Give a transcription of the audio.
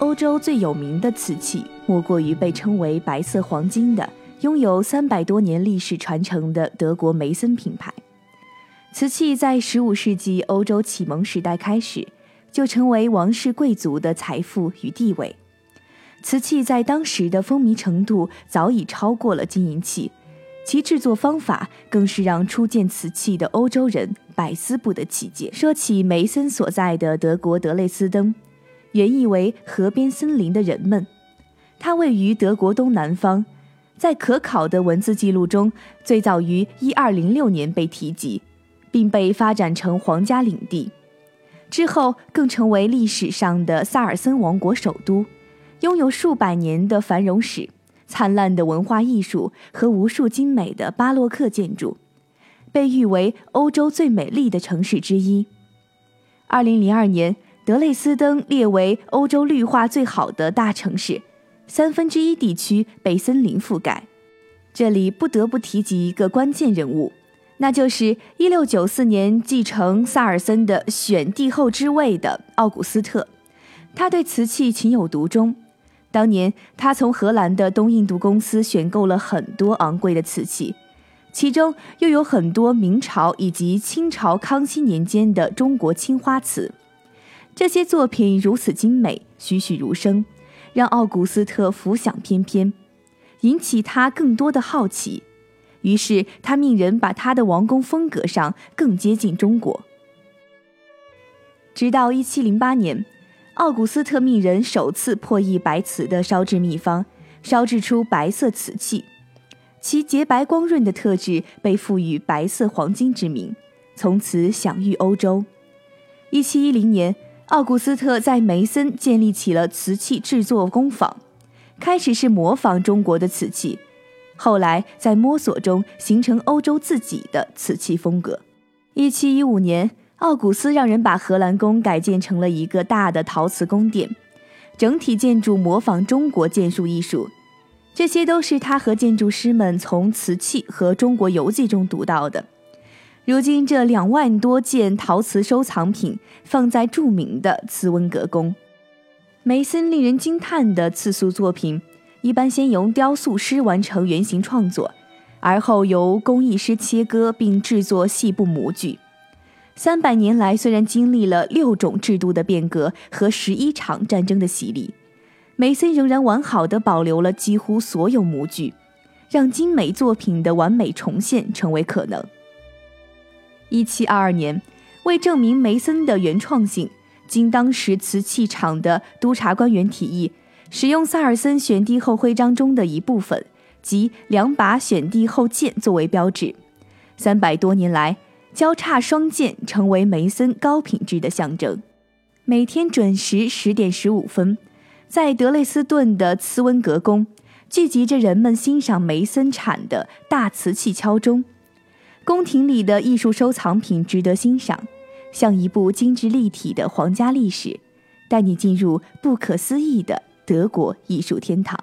欧洲最有名的瓷器，莫过于被称为“白色黄金”的、拥有三百多年历史传承的德国梅森品牌。瓷器在15世纪欧洲启蒙时代开始，就成为王室贵族的财富与地位。瓷器在当时的风靡程度早已超过了金银器，其制作方法更是让初见瓷器的欧洲人百思不得其解。说起梅森所在的德国德累斯登。原意为河边森林的人们，它位于德国东南方，在可考的文字记录中，最早于一二零六年被提及，并被发展成皇家领地，之后更成为历史上的萨尔森王国首都，拥有数百年的繁荣史、灿烂的文化艺术和无数精美的巴洛克建筑，被誉为欧洲最美丽的城市之一。二零零二年。德累斯登列为欧洲绿化最好的大城市，三分之一地区被森林覆盖。这里不得不提及一个关键人物，那就是1694年继承萨尔森的选帝后之位的奥古斯特。他对瓷器情有独钟，当年他从荷兰的东印度公司选购了很多昂贵的瓷器，其中又有很多明朝以及清朝康熙年间的中国青花瓷。这些作品如此精美、栩栩如生，让奥古斯特浮想翩翩，引起他更多的好奇。于是他命人把他的王宫风格上更接近中国。直到1708年，奥古斯特命人首次破译白瓷的烧制秘方，烧制出白色瓷器，其洁白光润的特质被赋予“白色黄金”之名，从此享誉欧洲。1710年。奥古斯特在梅森建立起了瓷器制作工坊，开始是模仿中国的瓷器，后来在摸索中形成欧洲自己的瓷器风格。一七一五年，奥古斯让人把荷兰宫改建成了一个大的陶瓷宫殿，整体建筑模仿中国建筑艺术，这些都是他和建筑师们从瓷器和中国游记中读到的。如今，这两万多件陶瓷收藏品放在著名的茨温格宫。梅森令人惊叹的刺塑作品，一般先由雕塑师完成原型创作，而后由工艺师切割并制作细部模具。三百年来，虽然经历了六种制度的变革和十一场战争的洗礼，梅森仍然完好的保留了几乎所有模具，让精美作品的完美重现成为可能。一七二二年，为证明梅森的原创性，经当时瓷器厂的督察官员提议，使用萨尔森选帝后徽章中的一部分，即两把选帝后剑作为标志。三百多年来，交叉双剑成为梅森高品质的象征。每天准时十点十五分，在德累斯顿的茨温格宫，聚集着人们欣赏梅森产的大瓷器敲钟。宫廷里的艺术收藏品值得欣赏，像一部精致立体的皇家历史，带你进入不可思议的德国艺术天堂。